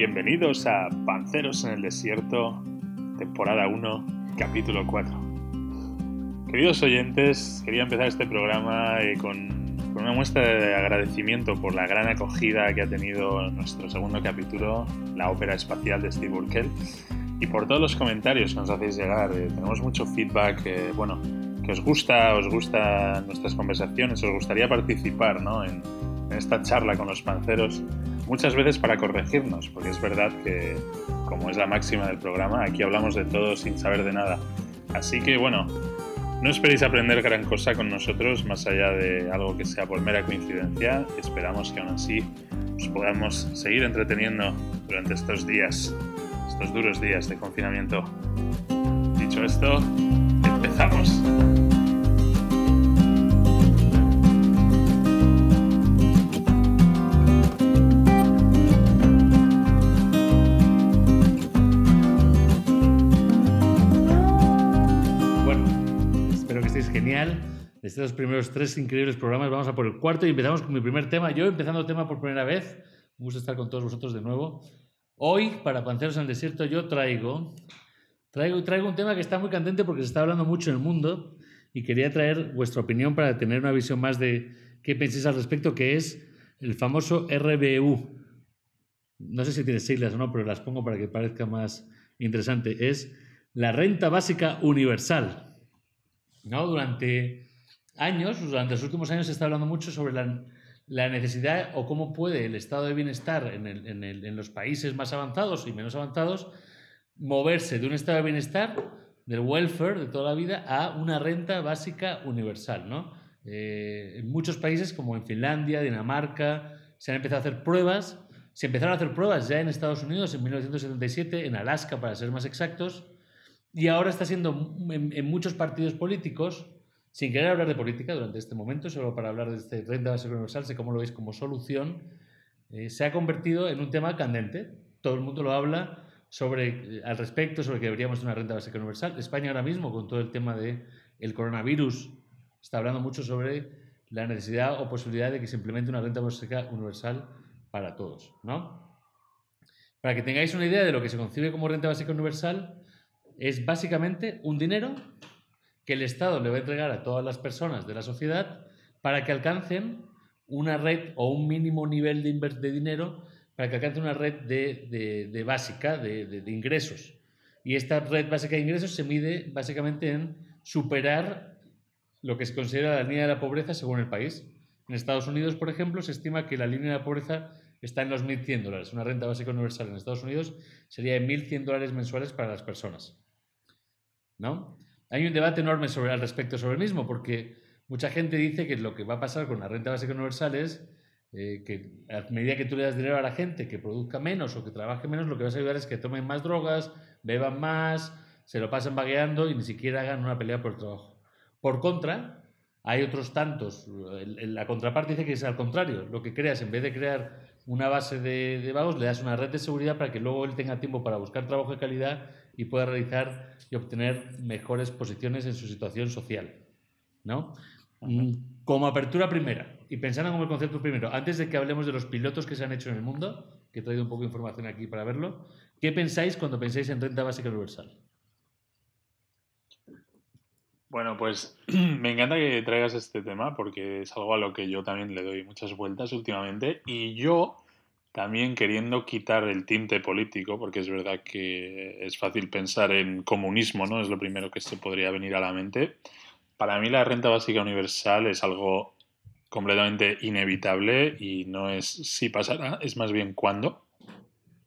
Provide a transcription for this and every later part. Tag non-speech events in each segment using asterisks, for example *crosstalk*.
Bienvenidos a Panceros en el Desierto, temporada 1, capítulo 4. Queridos oyentes, quería empezar este programa eh, con, con, una muestra de agradecimiento por la gran acogida que ha tenido nuestro segundo capítulo, la ópera espacial de Steve Urkel, y por todos los comentarios que nos hacéis llegar. Eh, tenemos mucho feedback, eh, bueno, que os gusta, os gustan nuestras conversaciones, os gustaría participar ¿no? en, en esta charla con los panceros muchas veces para corregirnos, porque es verdad que, como es la máxima del programa, aquí hablamos de todo sin saber de nada. Así que bueno, no esperéis aprender gran cosa con nosotros, más allá de algo que sea por mera coincidencia. Esperamos que aún así os podamos seguir entreteniendo durante estos días, estos duros días de confinamiento. Dicho esto, empezamos. De estos primeros tres increíbles programas, vamos a por el cuarto y empezamos con mi primer tema. Yo empezando el tema por primera vez. Me gusta estar con todos vosotros de nuevo. Hoy, para Panceros en el Desierto, yo traigo, traigo, traigo un tema que está muy candente porque se está hablando mucho en el mundo y quería traer vuestra opinión para tener una visión más de qué pensáis al respecto, que es el famoso RBU. No sé si tiene siglas o no, pero las pongo para que parezca más interesante. Es la renta básica universal. ¿No? Durante años, durante los últimos años se está hablando mucho sobre la, la necesidad o cómo puede el estado de bienestar en, el, en, el, en, los países más avanzados y menos avanzados moverse de un estado de bienestar, del welfare de toda la vida, a una renta básica universal. ¿no? Eh, en muchos países, como en Finlandia, Dinamarca, se han empezado a hacer pruebas. Se empezaron a hacer pruebas ya en Estados Unidos en 1977, en Alaska para ser más exactos, y ahora está siendo en, muchos partidos políticos, sin querer hablar de política durante este momento, solo para hablar de este renta básica universal, sé cómo lo veis como solución, eh, se ha convertido en un tema candente. Todo el mundo lo habla sobre, eh, al respecto, sobre que deberíamos tener una renta básica universal. España ahora mismo, con todo el tema del el coronavirus, está hablando mucho sobre la necesidad o posibilidad de que se implemente una renta básica universal para todos. ¿no? Para que tengáis una idea de lo que se concibe como renta básica universal, es básicamente un dinero que el Estado le va a entregar a todas las personas de la sociedad para que alcancen una red o un mínimo nivel de, de dinero para que alcancen una red de, básica de, ingresos. Y esta red básica de ingresos se mide básicamente en superar lo que se considera la línea de la pobreza según el país. En Estados Unidos, por ejemplo, se estima que la línea de la pobreza está en los 1.100 dólares. Una renta básica universal en Estados Unidos sería de 1.100 dólares mensuales para las personas. ¿No? Hay un debate enorme al respecto sobre el mismo, porque mucha gente dice que lo que va a pasar con la renta básica universal es eh, que a medida que tú le das dinero a la gente que produzca menos o que trabaje menos, lo que vas a ayudar es que tomen más drogas, beban más, se lo pasen vagueando y ni siquiera hagan una pelea por el trabajo. Por contra, hay otros tantos. La contraparte dice que es al contrario. Lo que creas, en vez de crear una base de, de, vagos, le das una red de seguridad para que luego él tenga tiempo para buscar trabajo de calidad y pueda realizar y obtener mejores posiciones en su situación social. ¿no? Uh-huh. Como apertura primera, y pensando como el concepto primero, antes de que hablemos de los pilotos que se han hecho en el mundo, que he traído un poco de información aquí para verlo, ¿qué pensáis cuando pensáis en renta básica universal? Bueno, pues *clears throat* me encanta que traigas este tema porque es algo a lo que yo también le doy muchas vueltas últimamente y yo también queriendo quitar el tinte político, porque es verdad que es fácil pensar en comunismo, ¿no? Es lo primero que se podría venir a la mente. Para mí la renta básica universal es algo completamente inevitable y no es si pasará, es más bien cuándo.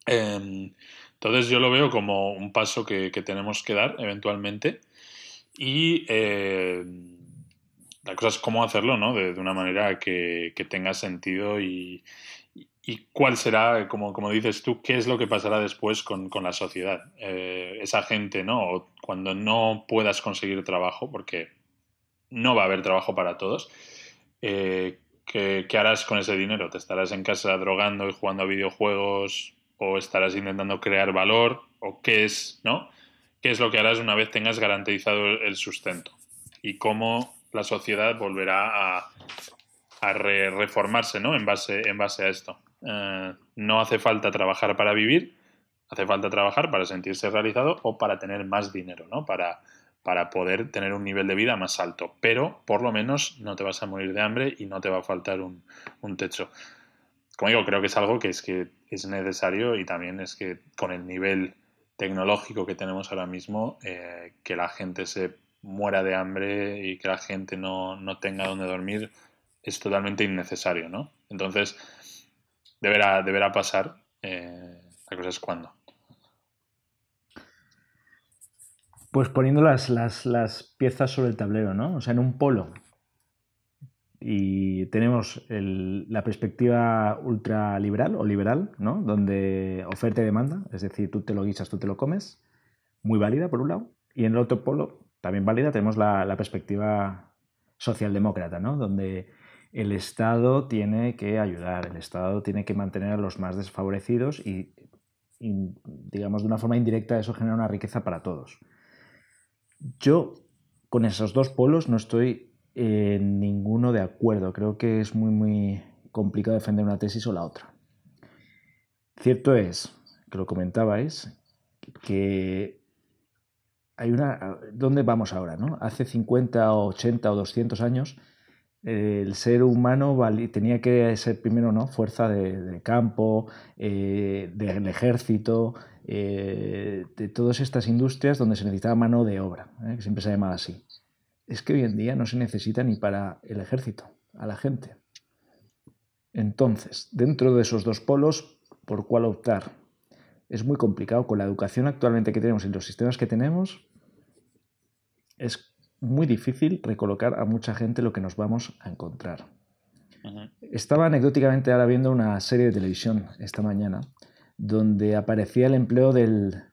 Eh, entonces yo lo veo como un paso que, que tenemos que dar eventualmente y eh, la cosa es cómo hacerlo, ¿no? De, de una manera que, que tenga sentido y, ¿Y cuál será, como, como dices tú, qué es lo que pasará después con, con la sociedad? Eh, esa gente, ¿no? cuando no puedas conseguir trabajo, porque no va a haber trabajo para todos, eh, ¿qué, ¿qué, harás con ese dinero? ¿Te estarás en casa drogando y jugando a videojuegos o estarás intentando crear valor? ¿O qué es, ¿no? ¿Qué es lo que harás una vez tengas garantizado el sustento? Y cómo la sociedad volverá a, a re reformarse, ¿no? En base, en base a esto. Uh, no hace falta trabajar para vivir, hace falta trabajar para sentirse realizado o para tener más dinero, ¿no? Para, para poder tener un nivel de vida más alto. Pero por lo menos no te vas a morir de hambre y no te va a faltar un, techo. Como digo, creo que es algo que es que es necesario y también es que con el nivel tecnológico que tenemos ahora mismo, eh, que la gente se muera de hambre y que la gente no, tenga donde dormir es totalmente innecesario, ¿no? Entonces, deberá, deberá pasar. Eh, la cosa es cuándo. Pues poniendo las, las, piezas sobre el tablero, ¿no? O sea, en un polo. Y tenemos la perspectiva ultraliberal o liberal, ¿no? Donde oferta y demanda, es decir, tú te lo guisas, tú te lo comes, muy válida por un lado. Y en el otro polo, también válida, tenemos la, la perspectiva socialdemócrata, ¿no? Donde el Estado tiene que ayudar, el Estado tiene que mantener a los más desfavorecidos y, digamos, de una forma indirecta eso genera una riqueza para todos. Yo con esos dos polos no estoy en ninguno de acuerdo. Creo que es muy, muy complicado defender una tesis o la otra. Cierto es, que lo comentabais, que hay una... ¿Dónde vamos ahora? No? Hace 50 o 80 o 200 años el ser humano tenía que ser primero ¿no? fuerza de, campo, eh, del ejército, eh, de todas estas industrias donde se necesitaba mano de obra, ¿eh? que siempre se ha llamado así. Es que hoy en día no se necesita ni para el ejército, a la gente. Entonces, dentro de esos dos polos, ¿por cuál optar? Es muy complicado. Con la educación actualmente que tenemos y los sistemas que tenemos, es muy difícil recolocar a mucha gente lo que nos vamos a encontrar. Estaba anecdóticamente ahora viendo una serie de televisión esta mañana donde aparecía el empleo del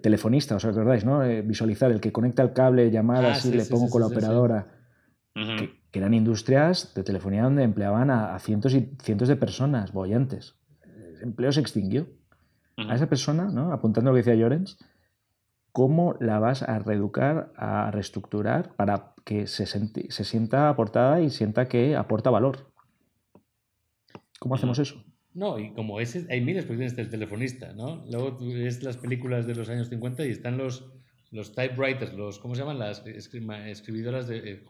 telefonista, ¿os acordáis? ¿no? Eh, visualizar el que conecta el cable, llamadas ah, y le pongo con la operadora. que, eran industrias de telefonía donde empleaban a, cientos y cientos de personas, bollantes. El empleo se extinguió. A esa persona, ¿no? apuntando lo que decía Llorens, ¿cómo la vas a reeducar, a reestructurar para que se, se sienta aportada y sienta que aporta valor? ¿Cómo hacemos eso? No, y como ese, hay miles de del telefonista, ¿no? Luego tú ves las películas de los años 50 y están los, los typewriters, los, ¿cómo se llaman? Las escribidoras de... Eh,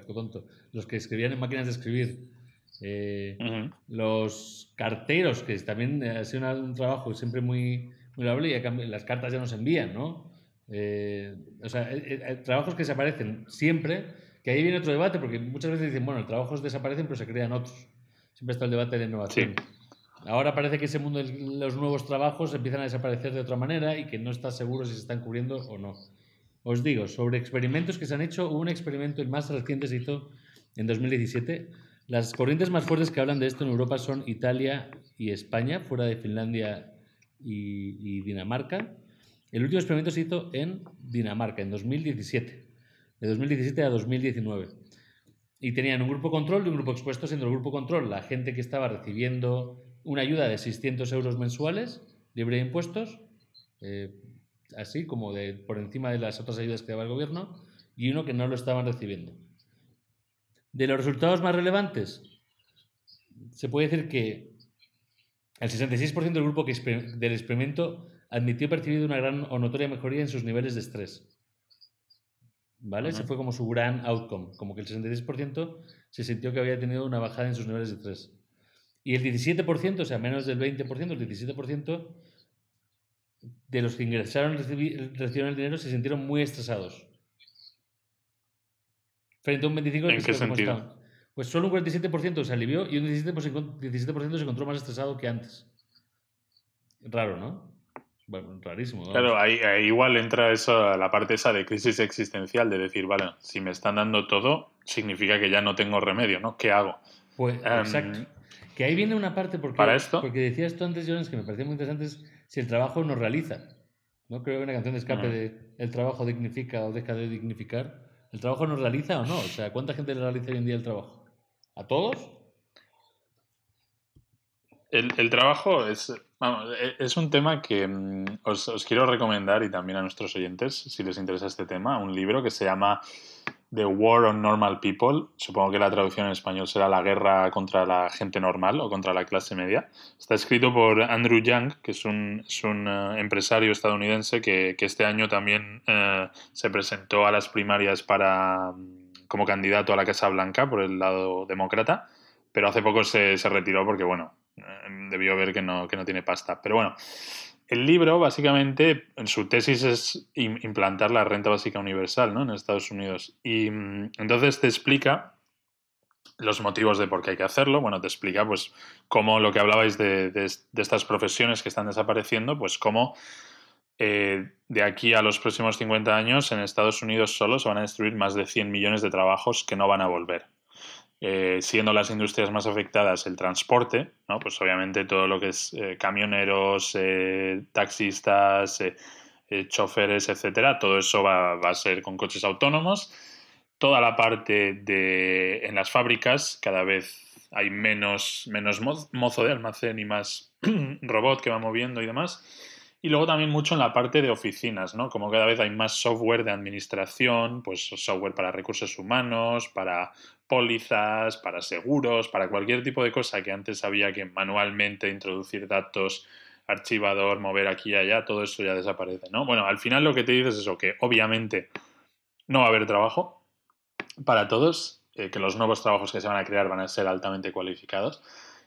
tonto. Los que escribían en máquinas de escribir. Eh, los carteros, que también ha sido un, trabajo siempre muy, y las cartas ya nos envían, ¿no? Eh, o sea, trabajos que desaparecen siempre, que ahí viene otro debate, porque muchas veces dicen, bueno, trabajos desaparecen, pero se crean otros. Siempre está el debate de innovación. Ahora parece que ese mundo de los nuevos trabajos empiezan a desaparecer de otra manera y que no está seguro si se están cubriendo o no. Os digo, sobre experimentos que se han hecho, hubo un experimento, el más reciente se hizo en 2017. Las corrientes más fuertes que hablan de esto en Europa son Italia y España, fuera de Finlandia y, Dinamarca. El último experimento se hizo en Dinamarca, en 2017, de 2017 a 2019. Y tenían un grupo control y un grupo expuesto, siendo el grupo control la gente que estaba recibiendo una ayuda de 600 euros mensuales, libre de impuestos, eh, así como de, por encima de las otras ayudas que daba el gobierno, y uno que no lo estaban recibiendo. De los resultados más relevantes, se puede decir que el 66% del grupo que del experimento admitió percibir una gran o notoria mejoría en sus niveles de estrés. ¿Vale? Ese fue como su gran outcome, como que el 66% se sintió que había tenido una bajada en sus niveles de estrés. Y el 17%, o sea, menos del 20%, el 17% de los que ingresaron recibieron el dinero se sintieron muy estresados. Frente a un 25% ¿En qué sentido? Pues solo un 47% se alivió y un 17%, 17 se encontró más estresado que antes. Raro, ¿no? Bueno, rarísimo. Claro, ahí, igual entra eso, la parte esa de crisis existencial, de decir, vale, si me están dando todo, significa que ya no tengo remedio, ¿no? ¿Qué hago? Pues, em, exacto. Que ahí viene una parte porque, ¿Para esto? porque decías tú antes, Jones, que me parecía muy interesante, es si el trabajo nos realiza. ¿no? Creo que una canción de escape de el trabajo dignifica o deja de dignificar. ¿El trabajo nos realiza o no? O sea, ¿cuánta gente le realiza hoy en día el trabajo? ¿A todos? El, trabajo es, vamos, e, es un tema que mm, os, os, quiero recomendar y también a nuestros oyentes, si les interesa este tema, un libro que se llama The War on Normal People. Supongo que la traducción en español será La guerra contra la gente normal o contra la clase media. Está escrito por Andrew Young, que es un, eh, empresario estadounidense que, este año también eh, se presentó a las primarias para, mm, como candidato a la Casa Blanca por el lado demócrata, pero hace poco se, se retiró porque, bueno, eh, debió ver que no, que no tiene pasta. Pero bueno, el libro, básicamente, en su tesis es implantar la renta básica universal ¿no? en Estados Unidos. Y mm, entonces te explica los motivos de por qué hay que hacerlo. Bueno, te explica, pues, cómo lo que hablabais de, estas profesiones que están desapareciendo, pues, cómo eh, de aquí a los próximos 50 años en Estados Unidos solo se van a destruir más de 100 millones de trabajos que no van a volver. Eh, siendo las industrias más afectadas el transporte, ¿no? pues obviamente todo lo que es eh, camioneros, taxistas, choferes, etcétera, todo eso va, a ser con coches autónomos. Toda la parte de en las fábricas, cada vez hay menos, menos mozo de almacén y más *clears throat* robot que va moviendo y demás. Y luego también mucho en la parte de oficinas, ¿no? Como cada vez hay más software de administración, pues software para recursos humanos, para pólizas, para seguros, para cualquier tipo de cosa que antes había que manualmente introducir datos, archivador, mover aquí y allá, todo eso ya desaparece, ¿no? Bueno, al final lo que te dices es que obviamente no va a haber trabajo para todos, eh, que los nuevos trabajos que se van a crear van a ser altamente cualificados.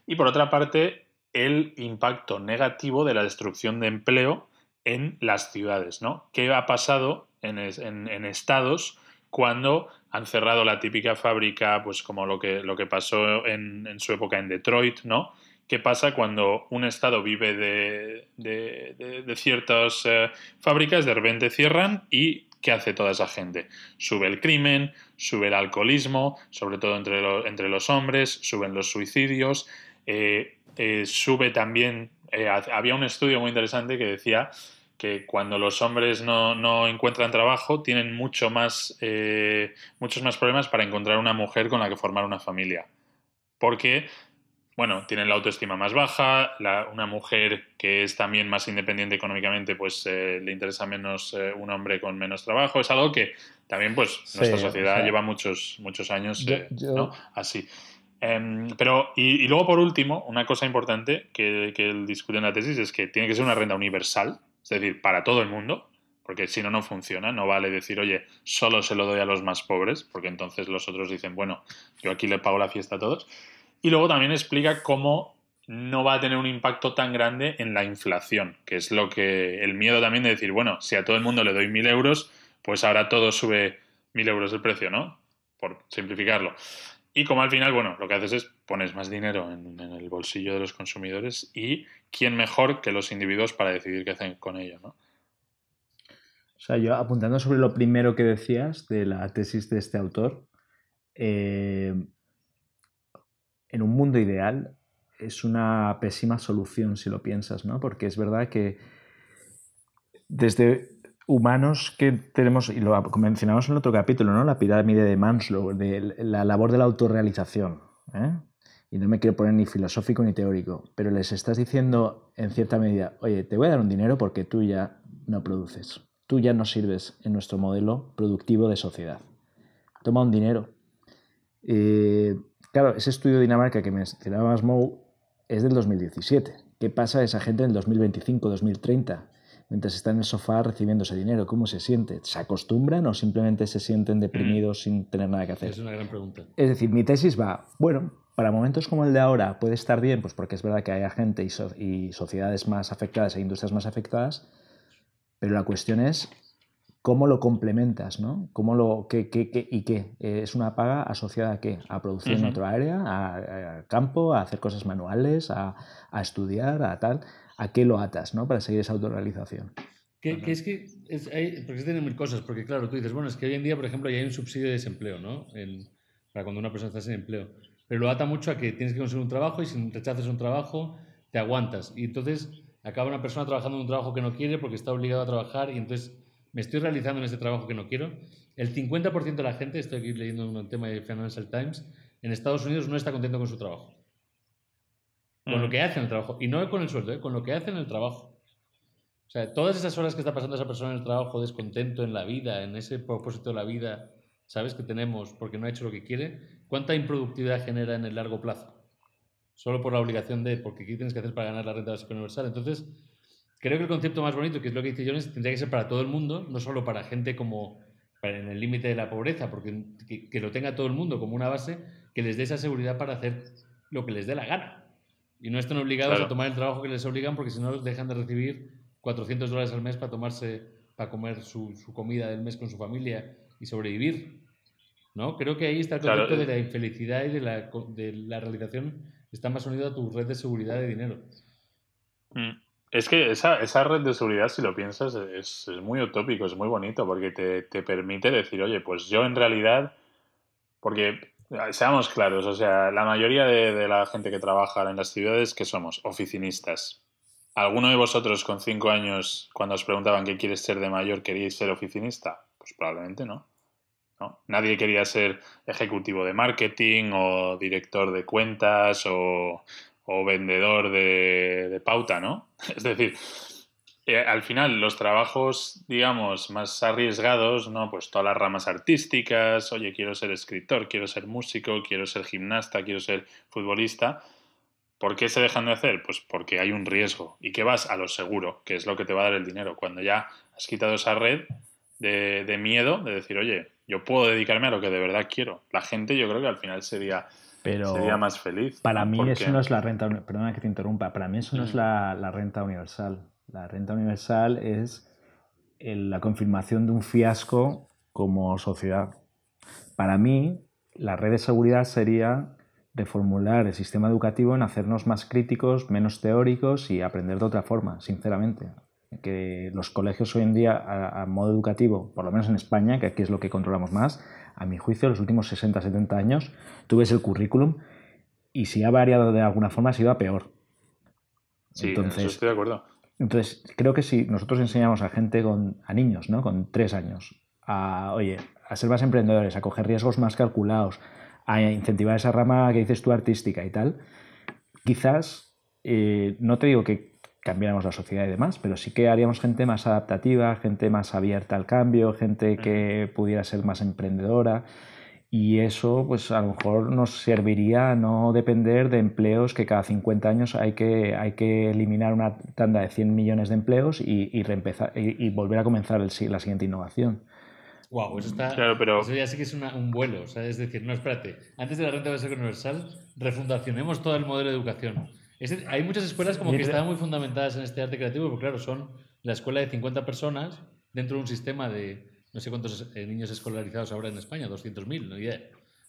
Y por otra parte, el impacto negativo de la destrucción de empleo en las ciudades, ¿no? ¿Qué ha pasado en, estados cuando han cerrado la típica fábrica, pues como lo que, lo que pasó en, su época en Detroit, ¿no? ¿Qué pasa cuando un estado vive de, ciertas eh, fábricas, de repente cierran y ¿qué hace toda esa gente? Sube el crimen, sube el alcoholismo, sobre todo entre, entre los hombres, suben los suicidios, eh, eh, sube también, eh, había un estudio muy interesante que decía que cuando los hombres no, encuentran trabajo tienen mucho más, eh, muchos más problemas para encontrar una mujer con la que formar una familia. Porque, bueno, tienen la autoestima más baja, una mujer que es también más independiente económicamente, pues le interesa menos un hombre con menos trabajo. Es algo que también, pues, nuestra sociedad lleva muchos, muchos años así. Em, pero, y, luego por último, una cosa importante que, que él discute en la tesis es que tiene que ser una renta universal, es decir, para todo el mundo, porque si no, no funciona. No vale decir, oye, solo se lo doy a los más pobres, porque entonces los otros dicen, bueno, yo aquí le pago la fiesta a todos. Y luego también explica cómo no va a tener un impacto tan grande en la inflación, que es lo que el miedo también de decir, bueno, si a todo el mundo le doy mil euros, pues ahora todo sube mil euros el precio, ¿no? Por simplificarlo. Y como al final, bueno, lo que haces es pones más dinero en, el bolsillo de los consumidores y quién mejor que los individuos para decidir qué hacen con ello, ¿no? O sea, yo apuntando sobre lo primero que decías de la tesis de este autor, eh, en un mundo ideal es una pésima solución si lo piensas, ¿no? Porque es verdad que desde humanos que tenemos, y lo mencionamos en el otro capítulo, ¿no? la pirámide de Manslow, de la labor de la autorrealización. ¿eh? Y no me quiero poner ni filosófico ni teórico, pero les estás diciendo en cierta medida, oye, te voy a dar un dinero porque tú ya no produces, tú ya no sirves en nuestro modelo productivo de sociedad. Toma un dinero. Eh, claro, ese estudio de Dinamarca que mencionaba Masmow es del 2017. ¿Qué pasa a esa gente en el 2025, 2030? Mientras están en el sofá recibiendo ese dinero? ¿Cómo se siente? ¿Se acostumbran o simplemente se sienten deprimidos sin tener nada que hacer? Es una gran pregunta. Es decir, mi tesis va, bueno, para momentos como el de ahora puede estar bien, pues porque es verdad que haya gente y, sociedades más afectadas e industrias más afectadas, pero la cuestión es cómo lo complementas, ¿no? ¿Cómo lo, qué, qué, ¿Y qué? ¿Es una paga asociada a qué? ¿A producir en otra área? ¿A, campo? ¿A hacer cosas manuales? A, a, estudiar? ¿A tal? A qué lo atas, ¿no? Para seguir esa autorrealización. Que, es que, es, hay, porque se tienen mil cosas, porque claro, tú dices, bueno, es que hoy en día, por ejemplo, ya hay un subsidio de desempleo, ¿no? para cuando una persona está sin empleo. Pero lo ata mucho a que tienes que conseguir un trabajo y si rechazas un trabajo, te aguantas. Y entonces acaba una persona trabajando en un trabajo que no quiere porque está obligado a trabajar y entonces me estoy realizando en ese trabajo que no quiero. El 50% de la gente, estoy aquí leyendo un tema de Financial Times, en Estados Unidos no está contento con su trabajo con lo mm. que hace en el trabajo. Y no con el sueldo, ¿eh? con lo que hace en el trabajo. O sea, todas esas horas que está pasando esa persona en el trabajo, descontento en la vida, en ese propósito de la vida, ¿sabes? Que tenemos porque no ha hecho lo que quiere, ¿cuánta improductividad genera en el largo plazo? Solo por la obligación de, porque ¿qué tienes que hacer para ganar la renta básica universal? Entonces, creo que el concepto más bonito, que es lo que dice Jones, tendría que ser para todo el mundo, no solo para gente como en el límite de la pobreza, porque que, lo tenga todo el mundo como una base, que les dé esa seguridad para hacer lo que les dé la gana. Y no estén obligados a tomar el trabajo que les obligan, porque si no dejan de recibir 400 dólares al mes para tomarse, para comer su, su comida del mes con su familia y sobrevivir. ¿no? Creo que ahí está el concepto de eh. la infelicidad y de la, de la realización está más unido a tu red de seguridad de dinero. Mm. Es que esa, esa, red de seguridad, si lo piensas, es, es muy utópico, es muy bonito, porque te, te, permite decir, oye, pues yo en realidad, porque seamos claros, o sea, la mayoría de, de la gente que trabaja en las ciudades, que somos? Oficinistas. ¿Alguno de vosotros con cinco años, cuando os preguntaban qué quieres ser de mayor, queríais ser oficinista? Pues probablemente no. Nadie quería ser ejecutivo de marketing o director de cuentas o, vendedor de, pauta, ¿no? *laughs* Es decir, eh, al final los trabajos, digamos, más arriesgados, ¿no? Pues todas las ramas artísticas, oye, quiero ser escritor, quiero ser músico, quiero ser gimnasta, quiero ser futbolista. ¿Por qué se dejan de hacer? Pues porque hay un riesgo y que vas a lo seguro, que es lo que te va a dar el dinero. Cuando ya has quitado esa red de, de miedo, de decir, oye, yo puedo dedicarme a lo que de verdad quiero. La gente yo creo que al final sería, sería más feliz. Para mí eso no es la renta, perdona que te interrumpa, para mí eso no es mm. la, renta universal. La renta universal es la confirmación de un fiasco como sociedad. Para mí, la red de seguridad sería reformular el sistema educativo en hacernos más críticos, menos teóricos y aprender de otra forma, sinceramente que los colegios hoy en día, a, modo educativo, por lo menos en España, que aquí es lo que controlamos más, a mi juicio, los últimos 60, 70 años, tú ves el currículum y si ha variado de alguna forma ha sido a peor. Sí, entonces, estoy de acuerdo. Entonces, creo que si nosotros enseñamos a gente con, a niños, ¿no? Con tres años, a, oye, a ser más emprendedores, a coger riesgos más calculados, a incentivar esa rama que dices tú artística y tal, quizás, eh, no te digo que cambiáramos la sociedad y demás, pero sí que haríamos gente más adaptativa, gente más abierta al cambio, gente que pudiera ser más emprendedora y eso pues a lo mejor nos serviría a no depender de empleos que cada 50 años hay que, hay que eliminar una tanda de 100 millones de empleos y, y, y, volver a comenzar el, la siguiente innovación. Wow, eso está. Claro, pero... Eso ya sí que es un vuelo. O sea, es decir, no, espérate. Antes de la renta básica universal, refundacionemos todo el modelo de educación hay muchas escuelas como que están muy fundamentadas en este arte creativo, porque claro, son la escuela de 50 personas dentro de un sistema de no sé cuántos eh, niños escolarizados habrá en España, 200.000, no idea.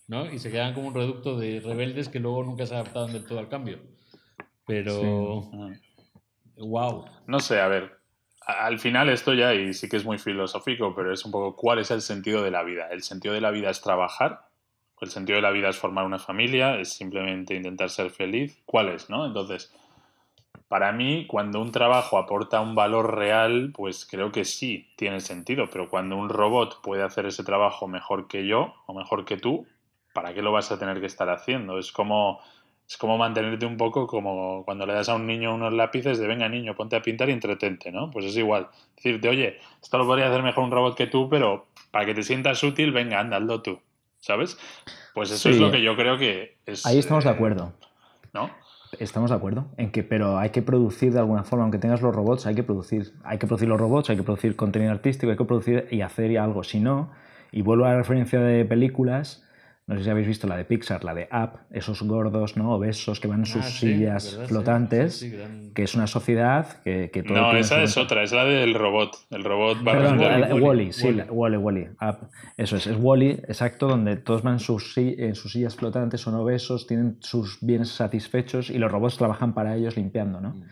¿no? Y se quedan como un reducto de rebeldes que luego nunca se adaptaron del todo al cambio. Pero... Wow. No sé, a ver, al final esto ya, y sí que es muy filosófico, pero es un poco cuál es el sentido de la vida. El sentido de la vida es trabajar el sentido de la vida es formar una familia, es simplemente intentar ser feliz. ¿Cuál es, no? Entonces, para mí, cuando un trabajo aporta un valor real, pues creo que sí tiene sentido. Pero cuando un robot puede hacer ese trabajo mejor que yo o mejor que tú, ¿para qué lo vas a tener que estar haciendo? Es como, es como mantenerte un poco como cuando le das a un niño unos lápices de venga niño, ponte a pintar y entretente, ¿no? Pues es igual. Decirte, oye, esto lo podría hacer mejor un robot que tú, pero para que te sientas útil, venga, anda, hazlo tú. ¿sabes? Pues eso es lo que yo creo que es... Ahí estamos de eh, acuerdo. ¿No? Estamos de acuerdo en que, pero hay que producir de alguna forma, aunque tengas los robots, hay que producir, hay que producir los robots, hay que producir contenido artístico, hay que producir y hacer algo. Si no, y vuelvo a la referencia de películas, no sé si habéis visto la de Pixar, la de Up, esos gordos, ¿no? Obesos que van en sus ah, sillas flotantes, que es una sociedad que, que todo No, esa es otra, es la del robot. El robot va Perdón, Wally, sí, Wally, Wally. Up. Eso es, es Wally, exacto, donde todos van en sus, en sus sillas flotantes, son obesos, tienen sus bienes satisfechos y los robots trabajan para ellos limpiando, ¿no? Mm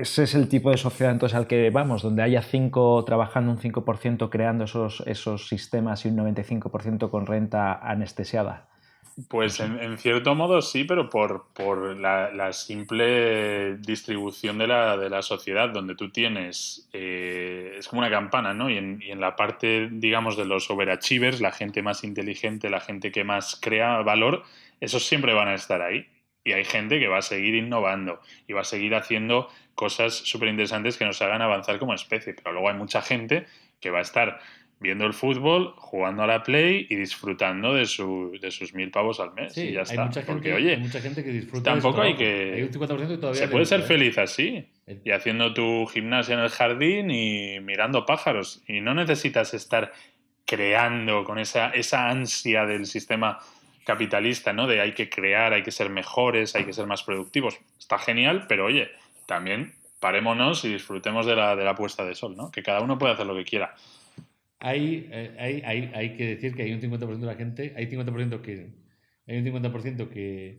ese es el tipo de sociedad entonces al que vamos, donde haya cinco trabajando un 5% creando esos, esos sistemas y un 95% con renta anestesiada. Pues en, cierto modo sí, pero por, la, simple distribución de la, de la, sociedad, donde tú tienes, eh, es como una campana, ¿no? Y en, y en, la parte, digamos, de los overachievers, la gente más inteligente, la gente que más crea valor, esos siempre van a estar ahí. Y hay gente que va a seguir innovando y va a seguir haciendo cosas súper interesantes que nos hagan avanzar como especie. Pero luego hay mucha gente que va a estar viendo el fútbol, jugando a la Play y disfrutando de, su, de sus mil pavos al mes. Sí, y ya está. mucha gente, Porque, oye, hay mucha gente que disfruta. tampoco hay que- Hay un 50% que todavía se puede ser gusta, ¿eh? feliz así. Y haciendo tu gimnasia en el jardín y mirando pájaros. Y no necesitas estar creando con esa, esa ansia del sistema capitalista, ¿no? De hay que crear, hay que ser mejores, hay que ser más productivos. Está genial, pero oye, también parémonos y disfrutemos de la, de la puesta de sol, ¿no? Que cada uno puede hacer lo que quiera. Hay, eh, hay, hay, hay que decir que hay un 50% de la gente, hay 50% que hay un 50% que,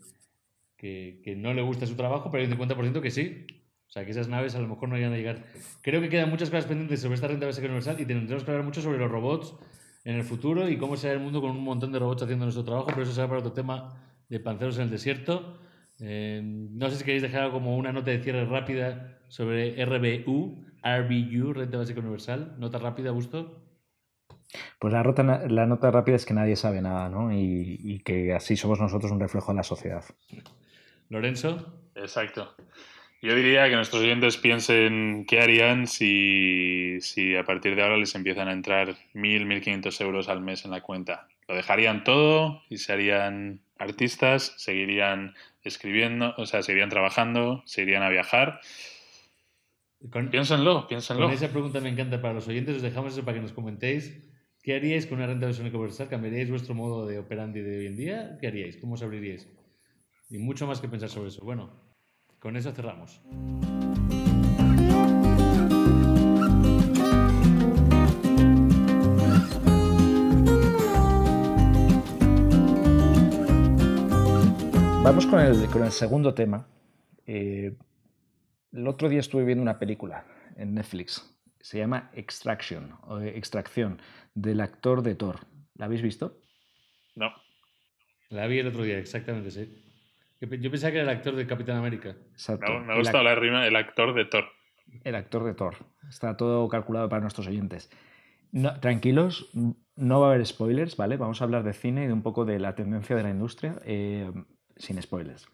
que, que no le gusta su trabajo, pero hay un 50% que sí. O sea, que esas naves a lo mejor no llegan a llegar. Creo que quedan muchas cosas pendientes sobre esta renta básica universal y tendremos que hablar mucho sobre los robots en el futuro y cómo será el mundo con un montón de robots haciendo nuestro trabajo, pero eso será para otro tema de panceros en el desierto. Eh, no sé si queréis dejar como una nota de cierre rápida sobre RBU, RBU, Renta Básica Universal. Nota rápida, Gusto. Pues la, rota- la nota rápida es que nadie sabe nada, ¿no? Y, y que así somos nosotros un reflejo de la sociedad. Lorenzo. Exacto. Yo diría que nuestros oyentes piensen qué harían si, si a partir de ahora les empiezan a entrar 1.000, 1.500 euros al mes en la cuenta. ¿Lo dejarían todo y se harían artistas? ¿Seguirían escribiendo? O sea, ¿seguirían trabajando? ¿Se irían a viajar? Con, Piénsenlo, con piénsenlo. esa pregunta me encanta para los oyentes. Os dejamos eso para que nos comentéis. ¿Qué haríais con una renta básica universal? ¿Cambiaríais vuestro modo de operandi de hoy en día? ¿Qué haríais? ¿Cómo os abriríais? Y mucho más que pensar sobre eso. Bueno, con eso cerramos. Vamos con el, con el segundo tema. Eh, el otro día estuve viendo una película en Netflix. Se llama Extraction, o Extracción, del actor de Thor. ¿La habéis visto? No. La vi el otro día, exactamente, sí. Yo pe- yo pensaba que era el actor de Capitán América. Exacto. Me, me ha gustado la rima, el actor de Thor. El actor de Thor. Está todo calculado para nuestros oyentes. No, tranquilos, no va a haber spoilers, ¿vale? Vamos a hablar de cine y de un poco de la tendencia de la industria, eh, sin spoilers.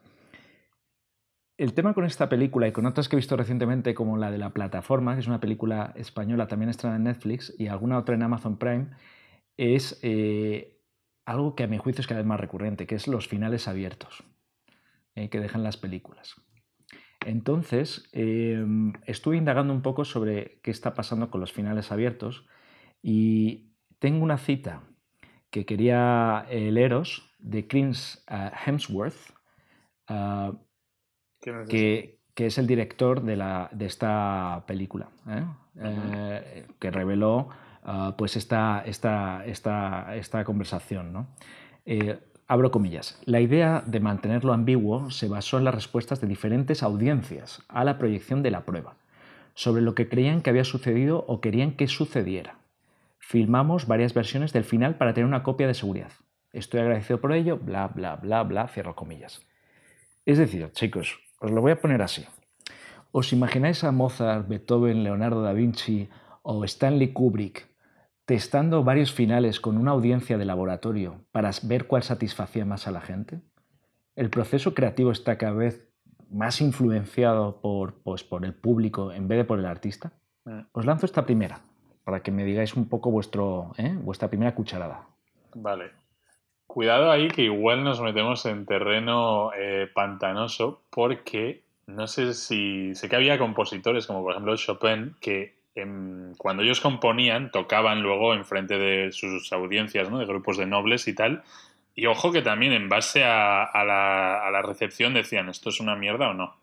El tema con esta película y con otras que he visto recientemente, como la de la plataforma, que es una película española también estrenada en Netflix y alguna otra en Amazon Prime, es eh, algo que a mi juicio es cada vez más recurrente, que es los finales abiertos eh, que dejan las películas. Entonces, eh, estuve indagando un poco sobre qué está pasando con los finales abiertos y tengo una cita que quería leeros de Chris uh, Hemsworth, que, que, es el director de, la, de esta película, ¿eh? uh -huh. que reveló pues esta, esta, esta, esta conversación. ¿no? Eh, abro comillas. La idea de mantenerlo ambiguo se basó en las respuestas de diferentes audiencias a la proyección de la prueba, sobre lo que creían que había sucedido o querían que sucediera. Filmamos varias versiones del final para tener una copia de seguridad. Estoy agradecido por ello, bla, bla, bla, bla, cierro comillas. Es decir, chicos, os lo voy a poner así. ¿Os imagináis a Mozart, Beethoven, Leonardo da Vinci o Stanley Kubrick testando varios finales con una audiencia de laboratorio para ver cuál satisfacía más a la gente? El proceso creativo está cada vez más influenciado por, pues, por el público en vez de por el artista. Os lanzo esta primera, para que me digáis un poco vuestro, ¿eh? vuestra primera cucharada. Vale. Cuidado ahí que igual nos metemos en terreno eh, pantanoso porque no sé si... Sé que había compositores como por ejemplo Chopin que eh, cuando ellos componían tocaban luego enfrente de sus audiencias, ¿no? de grupos de nobles y tal. Y ojo que también en base a, a, la, a la recepción decían esto es una mierda o no.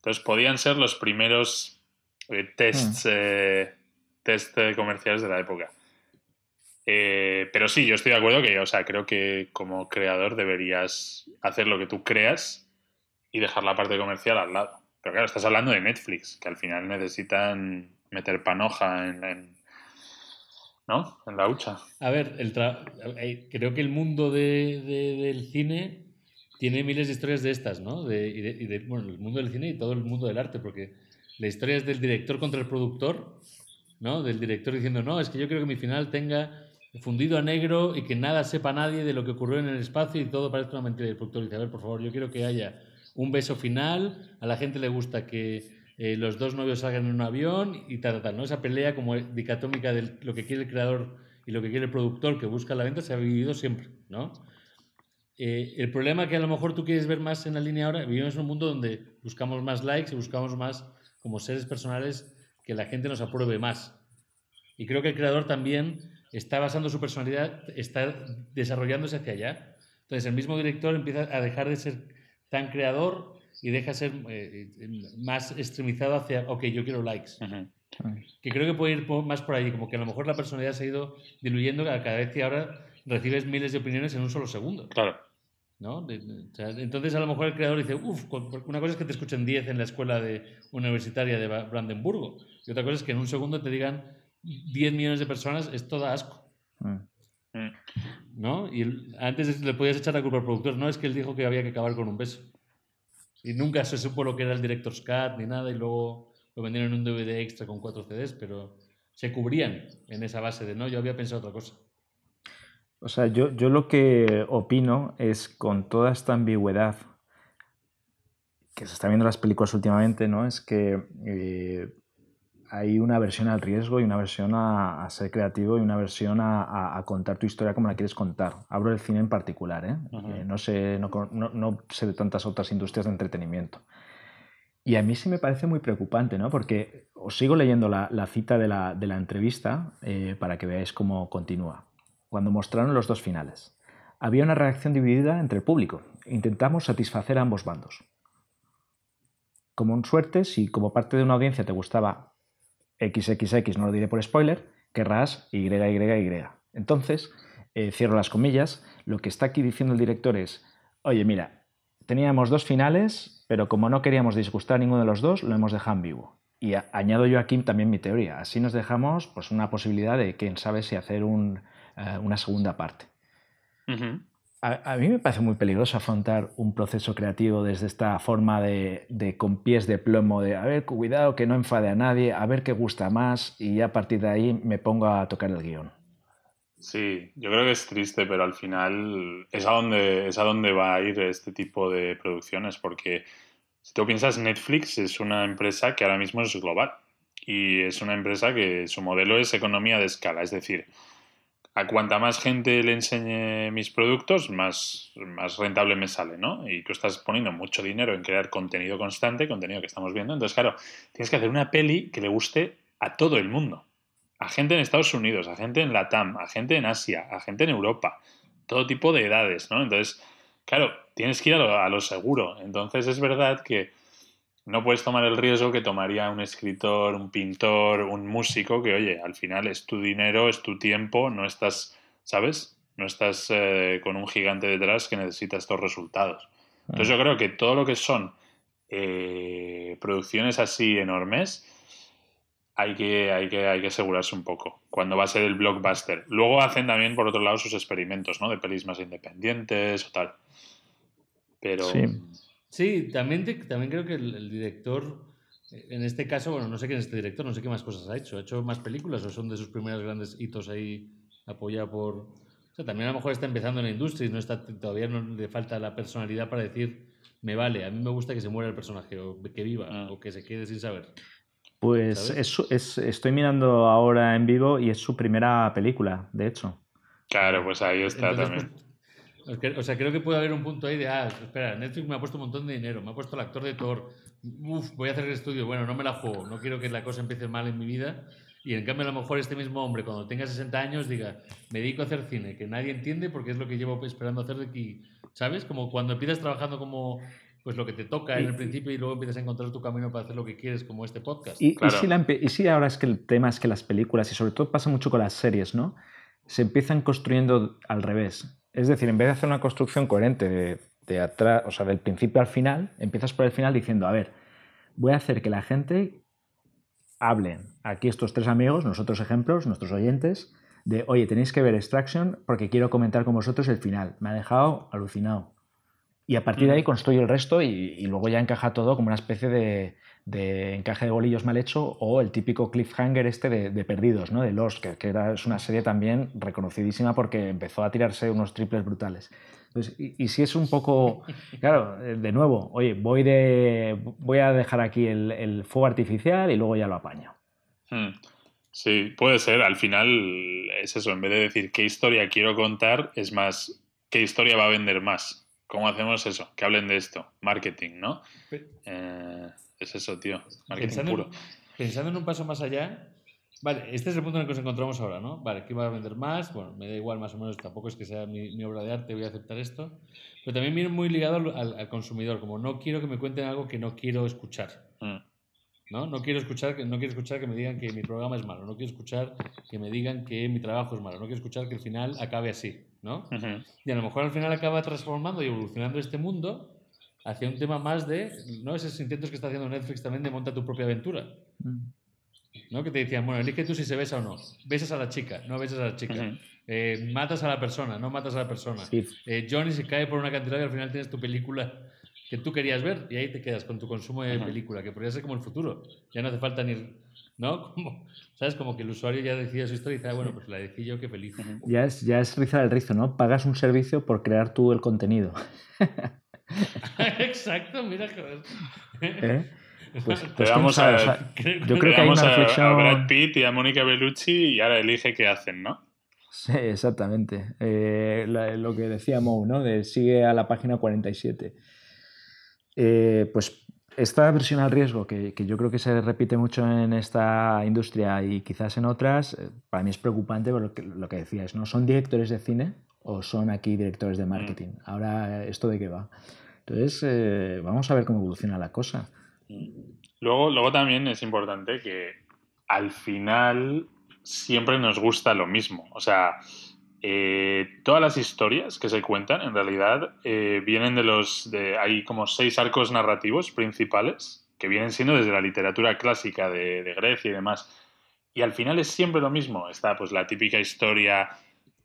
Entonces podían ser los primeros eh, tests, mm. test comerciales de la época. Eh, pero sí, yo estoy de acuerdo que, o sea, creo que como creador deberías hacer lo que tú creas y dejar la parte comercial al lado. Pero claro, estás hablando de Netflix, que al final necesitan meter panoja en, ¿no? En la hucha. A ver, el creo que el mundo de, de, del cine tiene miles de historias de estas, ¿no? De, y y de, bueno, el mundo del cine y todo el mundo del arte, porque la historia es del director contra el productor, ¿no? Del director diciendo, no, es que yo creo que mi final tenga fundido a negro y que nada sepa nadie de lo que ocurrió en el espacio y todo parece una mentira. El productor dice, a ver, por favor, yo quiero que haya un beso final, a la gente le gusta que eh, los dos novios salgan en un avión y tal, tal, tal, ¿no? Esa pelea como dicatómica de lo que quiere el creador y lo que quiere el productor que busca la venta se ha vivido siempre, ¿no? Eh, el problema que a lo mejor tú quieres ver más en la línea ahora, vivimos en un mundo donde buscamos más likes y buscamos más como seres personales que la gente nos apruebe más. Y creo que el creador también está basando su personalidad, está desarrollándose hacia allá. Entonces el mismo director empieza a dejar de ser tan creador y deja de ser eh, más extremizado hacia, ok, yo quiero likes. Que creo que puede ir más por ahí, como que a lo mejor la personalidad se ha ido diluyendo cada vez que ahora recibes miles de opiniones en un solo segundo. Claro. ¿no? entonces a lo mejor el creador dice, uff, una cosa es que te escuchen 10 en la escuela de, universitaria de Brandenburgo y otra cosa es que en un segundo te digan 10 millones de personas, es toda asco. Mm. Mm. ¿No? Y antes le podías echar la culpa al productor, no es que él dijo que había que acabar con un beso. Y nunca se supo lo que era el Director's Cut ni nada y luego lo vendieron en un DVD extra con cuatro CDs, pero se cubrían en esa base de no, yo había pensado otra cosa. O sea, yo, yo lo que opino es con toda esta ambigüedad que se está viendo en las películas últimamente, ¿no? Es que eh, hay una versión al riesgo y una versión a, ser creativo y una versión a, contar tu historia como la quieres contar. Hablo del cine en particular, ¿eh? eh no, sé, no, no, sé de tantas otras industrias de entretenimiento. Y a mí sí me parece muy preocupante, ¿no? Porque os sigo leyendo la, la cita de la, de la entrevista eh, para que veáis cómo continúa cuando mostraron los dos finales. Había una reacción dividida entre el público. Intentamos satisfacer a ambos bandos. Como un suerte, si como parte de una audiencia te gustaba XXX, no lo diré por spoiler, querrás YYY. Entonces, eh, cierro las comillas, lo que está aquí diciendo el director es, oye, mira, teníamos dos finales, pero como no queríamos disgustar a ninguno de los dos, lo hemos dejado en vivo. Y añado yo aquí también mi teoría. Así nos dejamos pues, una posibilidad de, quién sabe, si hacer un, eh, una segunda parte. A, mí me parece muy peligroso afrontar un proceso creativo desde esta forma de, con pies de plomo, de a ver, cuidado que no enfade a nadie, a ver qué gusta más y a partir de ahí me pongo a tocar el guion. Sí, yo creo que es triste, pero al final es a donde, es a donde va a ir este tipo de producciones, porque si tú piensas, Netflix es una empresa que ahora mismo es global y es una empresa que su modelo es economía de escala, es decir, a cuanta más gente le enseñe mis productos, más, más rentable me sale, ¿no? Y tú estás poniendo mucho dinero en crear contenido constante, contenido que estamos viendo. Entonces, claro, tienes que hacer una peli que le guste a todo el mundo. A gente en Estados Unidos, a gente en Latam, a gente en Asia, a gente en Europa, todo tipo de edades, ¿no? Entonces, claro, tienes que ir a lo seguro. Entonces, es verdad que no puedes tomar el riesgo que tomaría un escritor, un pintor, un músico, que oye, al final es tu dinero, es tu tiempo, no estás, ¿sabes? No estás eh, con un gigante detrás que necesita estos resultados. Entonces yo creo que todo lo que son eh, producciones así enormes, hay que, hay, que, hay que asegurarse un poco cuando va a ser el blockbuster. Luego hacen también, por otro lado, sus experimentos, ¿no? De pelis más independientes o tal. Pero... Sí. Sí, también, también creo que el, director, en este caso, bueno, no sé quién es este director, no sé qué más cosas ha hecho. ¿Ha hecho más películas o son de sus primeros grandes hitos ahí apoyado por... O sea, también a lo mejor está empezando en la industria y no está, todavía no le falta la personalidad para decir, me vale, a mí me gusta que se muera el personaje o que viva ah. o que se quede sin saber. Pues es, estoy mirando ahora en vivo y es su primera película, de hecho. Claro, pues ahí está también. Pues, o sea, creo que puede haber un punto ahí de, ah, espera, Netflix me ha puesto un montón de dinero, me ha puesto el actor de Thor, uff, voy a hacer el estudio, bueno, no me la juego, no quiero que la cosa empiece mal en mi vida. Y en cambio, a lo mejor este mismo hombre, cuando tenga 60 años, diga, me dedico a hacer cine, que nadie entiende porque es lo que llevo esperando hacer de aquí, ¿sabes? Como cuando empiezas trabajando como pues lo que te toca en el principio y luego empiezas a encontrar tu camino para hacer lo que quieres, como este podcast. Y, si, y si ahora es que el tema es que las películas, y sobre todo pasa mucho con las series, ¿no? Se empiezan construyendo al revés es decir, en vez de hacer una construcción coherente de, atrás, o sea, del principio al final, empiezas por el final diciendo, a ver, voy a hacer que la gente hablen, aquí estos tres amigos, nosotros ejemplos, nuestros oyentes, de, oye, tenéis que ver Extraction porque quiero comentar con vosotros el final. Me ha dejado alucinado. Y a partir de ahí mm. construyo el resto y, luego ya encaja todo como una especie de, encaje de bolillos mal hecho o el típico cliffhanger este de, Perdidos, ¿no? de Lost, que, era, es una serie también reconocidísima porque empezó a tirarse unos triples brutales. y, si es un poco, *laughs* claro, eh, de nuevo, oye, voy, de, voy a dejar aquí el, fuego artificial y luego ya lo apaño. Hmm. Sí, puede ser. Al final es eso, en vez de decir qué historia quiero contar, es más qué historia va a vender más. ¿Cómo hacemos eso? Que hablen de esto. Marketing, ¿no? Eh, es eso, tío. Pensando, puro. en, pensando en un paso más allá, vale, este es el punto en el que nos encontramos ahora, ¿no? Vale, ¿qué va a vender más? Bueno, me da igual más o menos, tampoco es que sea mi, mi obra de arte, voy a aceptar esto. Pero también viene muy ligado al, al- consumidor, como no quiero que me cuenten algo que no quiero escuchar. Mm. ¿no? No quiero escuchar no quiero escuchar que me digan que mi programa es malo, no quiero escuchar que me digan que mi trabajo es malo, no quiero escuchar que el final acabe así, ¿no? Ujú. Y a lo mejor al final acaba transformando y evolucionando este mundo hacia un tema más de, ¿no? Esos intentos que está haciendo Netflix también de monta tu propia aventura, ¿no? Que te decían, bueno, elige tú si se besa o no. Besas a la chica, no besas a la chica. Eh, matas a la persona, no matas a la persona. Sí, Eh, Johnny se cae por una cantidad y al final tienes tu película que tú querías ver y ahí te quedas con tu consumo de película, que podría ser como el futuro. Ya no hace falta ni... ¿No? *laughs* Como, ¿Sabes? Como que el usuario ya decide su historia y dice, ah, bueno, pues la decí yo, qué feliz. Ya es, ya es rizar el rizo, ¿no? Pagas un servicio por crear tú el contenido. *laughs* *laughs* Exacto, mira, joder. ¿eh? *laughs* Pues, pues sabe, a- o sea, *laughs* Creo- yo creo que hay una a- reflexión. a Brad Pitt y a Mónica Bellucci y ahora elige qué hacen, ¿no? Sí, exactamente. Eh, la- lo que decía Mou, ¿no? De sigue a la página 47. Eh, pues esta versión al riesgo, que, que yo creo que se repite mucho en esta industria y quizás en otras, eh, para mí es preocupante por lo que, lo que decías, ¿no? ¿Son directores de cine o son aquí directores de marketing? Ahora, ¿esto de qué va? Entonces, eh, vamos a ver cómo evoluciona la cosa. Luego, luego también es importante que al final siempre nos gusta lo mismo. O sea, eh, todas las historias que se cuentan en realidad eh, vienen de los... De, hay como seis arcos narrativos principales que vienen siendo desde la literatura clásica de, de Grecia y demás. Y al final es siempre lo mismo. Está pues la típica historia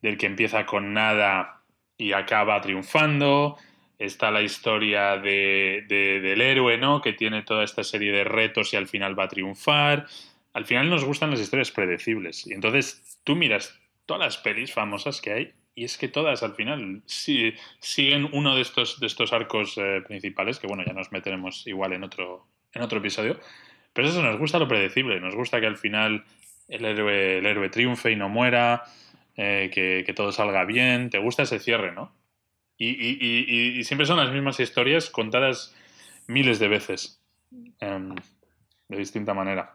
del que empieza con nada y acaba triunfando. Está la historia de, de- del héroe, ¿no? Que tiene toda esta serie de retos y al final va a triunfar. Al final nos gustan las historias predecibles. Y entonces tú miras todas las pelis famosas que hay y es que todas al final siguen uno de estos, de estos arcos eh, principales, que bueno, ya nos meteremos igual en otro, en otro episodio. Pero eso nos gusta lo predecible, nos gusta que al final el héroe, el héroe triunfe y no muera, eh, que, todo salga bien. Te gusta ese cierre, ¿no? Y siempre son las mismas historias contadas miles de veces, em, de distinta manera.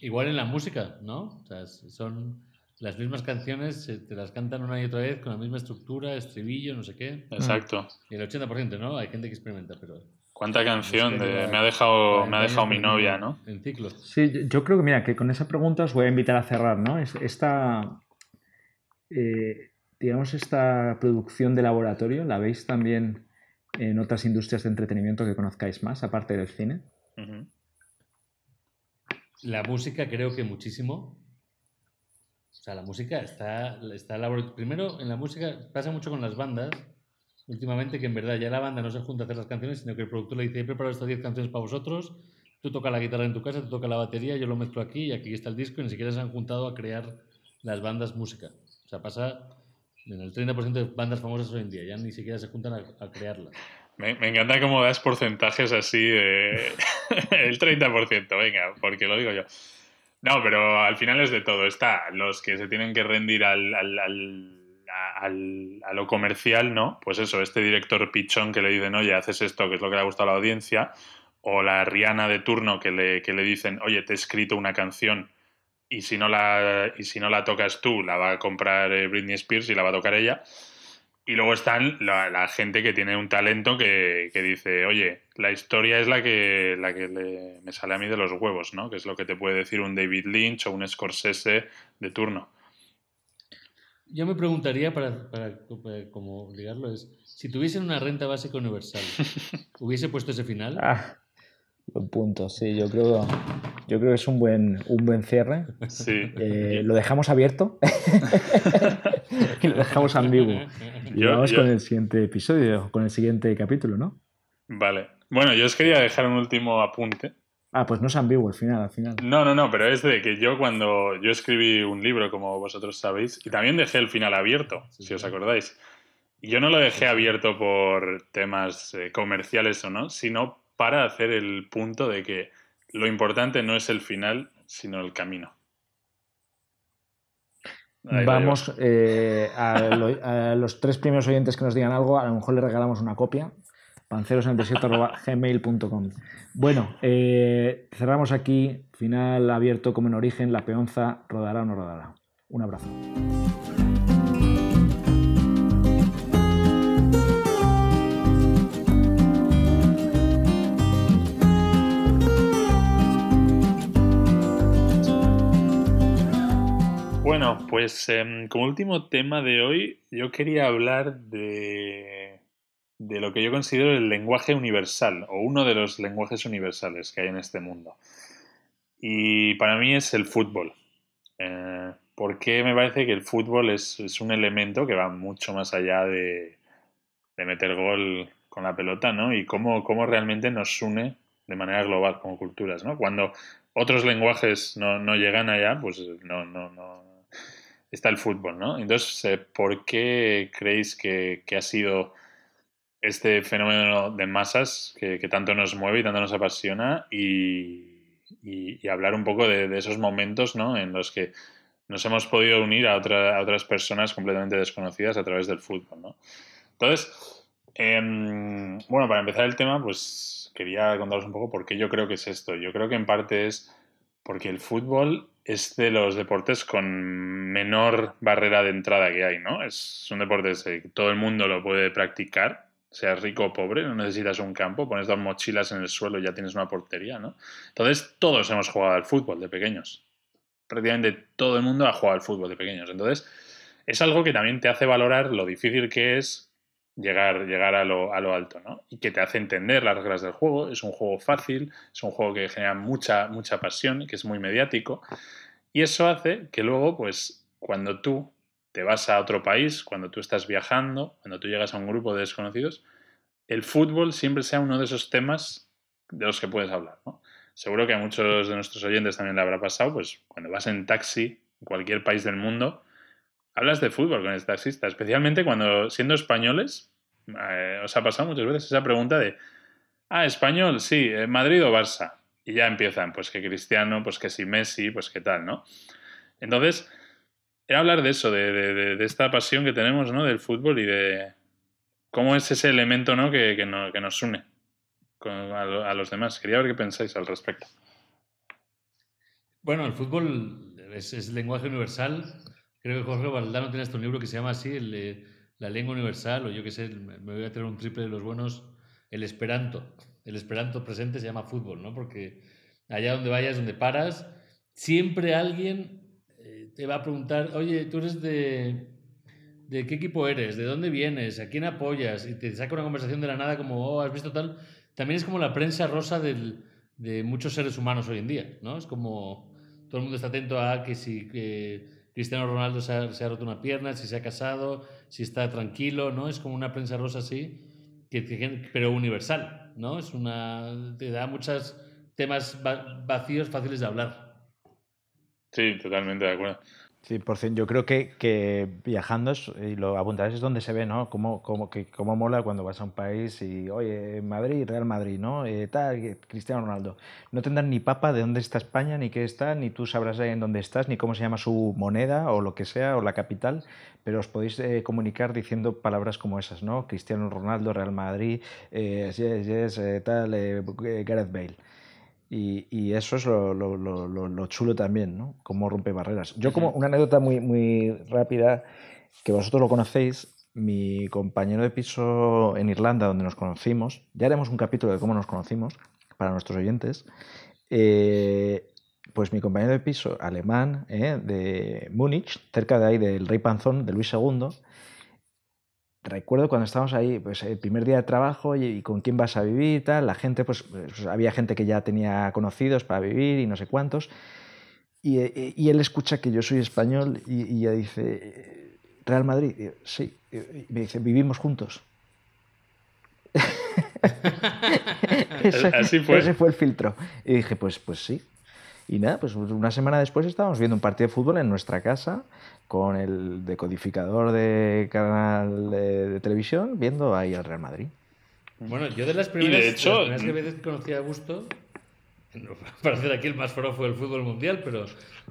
Igual en la música, ¿no? O sea, son las mismas canciones, se- te las cantan una y otra vez con la misma estructura, estribillo, no sé qué. Exacto. Y el 80%, ¿no? Hay gente que experimenta, pero... ¿Cuánta canción de me ha dejado, 40 me ha dejado mi novia, ¿no? En ciclos. Sí, yo- creo que, mira, que con esa pregunta os voy a invitar a cerrar, ¿no? Es- Esta, eh, digamos, esta producción de laboratorio, ¿la veis también en otras industrias de entretenimiento que conozcáis más, aparte del cine? La música creo que muchísimo. O sea, la música está, está labor- Primero, en la música pasa mucho con las bandas, últimamente, que en verdad ya la banda no se junta a hacer las canciones, sino que el productor le dice, he preparado estas 10 canciones para vosotros, tú tocas la guitarra en tu casa, tú tocas la batería, yo lo mezclo aquí y aquí está el disco y ni siquiera se han juntado a crear las bandas música. O sea, pasa en el 30% de bandas famosas hoy en día, ya ni siquiera se juntan a, a crearlas. Me, me encanta cómo das porcentajes así de *laughs* el 30%, venga, porque lo digo yo. No, pero al final es de todo. Está los que se tienen que rendir al, al- al- a- lo comercial, ¿no? Pues eso, este director pichón que le dicen, oye, haces esto, que es lo que le ha gustado a la audiencia, o la Rihanna de turno que le, que le dicen, oye, te he escrito una canción y si no la, y si no la tocas tú, la va a comprar eh, Britney Spears y la va a tocar ella. Y luego están la, la gente que tiene un talento que, que dice, oye, la historia es la que, la que le- me sale a mí de los huevos, ¿no? Que es lo que te puede decir un David Lynch o un Scorsese de turno. Yo me preguntaría, para, para, para como ligarlo, es, si tuviesen una renta básica universal, *laughs* ¿hubiese puesto ese final? Ah, buen punto, sí, yo creo, yo creo que es un buen, un buen cierre. Sí. Eh, ¿Lo dejamos abierto? *laughs* y lo dejamos ambiguo. Y Yo- vamos yo- con el siguiente episodio, con el siguiente capítulo, ¿no? Vale. Bueno, yo os quería dejar un último apunte. Ah, pues no es ambiguo al final, al final. No, no, no, pero es de que yo cuando yo escribí un libro, como vosotros sabéis, y también dejé el final abierto, Sí, si os acordáis. Yo no lo dejé abierto por temas eh, comerciales o no, sino para hacer el punto de que lo importante no es el final, sino el camino. Vamos eh, a, los tres primeros oyentes que nos digan algo, a lo mejor le regalamos una copia. pancerosenelDesierto.gmail.com Bueno, eh, cerramos aquí. Final abierto como en origen. La peonza rodará o no rodará. Un abrazo. Bueno, pues em, como último tema de hoy, yo quería hablar de, de lo que yo considero el lenguaje universal, o uno de los lenguajes universales que hay en este mundo. Y para mí es el fútbol. Eh, porque me parece que el fútbol es, un elemento que va mucho más allá de, de, meter gol con la pelota, ¿no? Y cómo, cómo realmente nos une de manera global como culturas, ¿no? Cuando otros lenguajes no, no llegan allá, pues no, no, no, está el fútbol, ¿no? Entonces, eh, ¿por qué creéis que, ha sido este fenómeno de masas que, tanto nos mueve y tanto nos apasiona y, hablar un poco de, esos momentos, ¿no? En los que nos hemos podido unir a, otras personas completamente desconocidas a través del fútbol, ¿no? Entonces, em, bueno, para empezar el tema, pues quería contaros un poco por qué yo creo que es esto. Yo creo que en parte es porque el fútbol es de los deportes con menor barrera de entrada que hay, ¿no? Es un deporte que todo el mundo lo puede practicar, sea rico o pobre, no necesitas un campo, pones dos mochilas en el suelo y ya tienes una portería, ¿no? Entonces, todos hemos jugado al fútbol de pequeños. Prácticamente todo el mundo ha jugado al fútbol de pequeños. Entonces, es algo que también te hace valorar lo difícil que es llegar, llegar a, lo, a lo alto, ¿no? Y que te hace entender las reglas del juego. Es un juego fácil, es un juego que genera mucha, mucha pasión, que es muy mediático. Y eso hace que luego, pues, cuando tú te vas a otro país, cuando tú estás viajando, cuando tú llegas a un grupo de desconocidos, el fútbol siempre sea uno de esos temas de los que puedes hablar. Seguro que a muchos de nuestros oyentes también le habrá pasado, pues cuando vas en taxi en cualquier país del mundo, hablas de fútbol con el taxista, especialmente cuando siendo españoles, eh, os ha pasado muchas veces esa pregunta de, ah, español, sí, eh, Madrid o Barça. Y ya empiezan, pues que Cristiano, pues que si Messi, pues qué tal, ¿no? Entonces, era hablar de eso, de, esta pasión que tenemos, ¿no? Del fútbol y de cómo es ese elemento, ¿no? Que, que, nos une a, los demás. Quería ver qué pensáis al respecto. Bueno, el fútbol es, es lenguaje universal Creo que Jorge Valdano tiene hasta un libro que se llama así, La lengua universal, o yo qué sé, me voy a tener un triple de los buenos, el esperanto. El esperanto presente se llama fútbol, ¿no? Porque allá donde vayas, donde paras, siempre alguien eh, te va a preguntar, oye, tú eres de, de qué equipo eres, de dónde vienes, a quién apoyas, y te saca una conversación de la nada como, oh, has visto tal. También es como la prensa rosa del, de muchos seres humanos hoy en día, ¿no? Es como todo el mundo está atento a que si... Que, Cristiano Ronaldo se ha, roto una pierna, si se ha casado, si está tranquilo, ¿no? Es como una prensa rosa así, que, pero universal, ¿no? Es una, te da muchos temas vacíos fáciles de hablar. Sí, totalmente de acuerdo. 100%. Yo creo que, que viajando, y lo apuntarás, es donde se ve, ¿no? Cómo, cómo, que, cómo mola cuando vas a un país y, oye, Madrid, Real Madrid, ¿no? Eh, tal, Cristiano Ronaldo. No tendrán ni papa de dónde está España, ni qué está, ni tú sabrás en dónde estás, ni cómo se llama su moneda o lo que sea, o la capital, pero os podéis eh, comunicar diciendo palabras como esas, ¿no? Cristiano Ronaldo, Real Madrid, eh, yes, yes, eh, tal, Gareth Bale. Y, eso es lo, chulo también, ¿no? Cómo rompe barreras. Yo como una anécdota muy, muy rápida, que vosotros lo conocéis, mi compañero de piso en Irlanda, donde nos conocimos, ya haremos un capítulo de cómo nos conocimos para nuestros oyentes, eh, pues mi compañero de piso alemán eh, de Múnich, cerca de ahí del Rey Panzón, de Luis II, recuerdo cuando estábamos ahí, pues el primer día de trabajo y, con quién vas a vivir y tal, la gente, pues, pues, había gente que ya tenía conocidos para vivir y no sé cuántos. Y, eh, y él escucha que yo soy español y, y ya dice, Real Madrid, sí, me dice, vivimos juntos. *laughs* Así fue. Ese fue el filtro. Y dije, pues, pues sí. Y nada, pues una semana después estábamos viendo un partido de fútbol en nuestra casa con el decodificador de canal de, televisión viendo ahí al Real Madrid. Bueno, yo de las primeras, de hecho, las primeras veces que conocí a Gusto, *laughs* para hacer aquí el más forofo del fútbol mundial, pero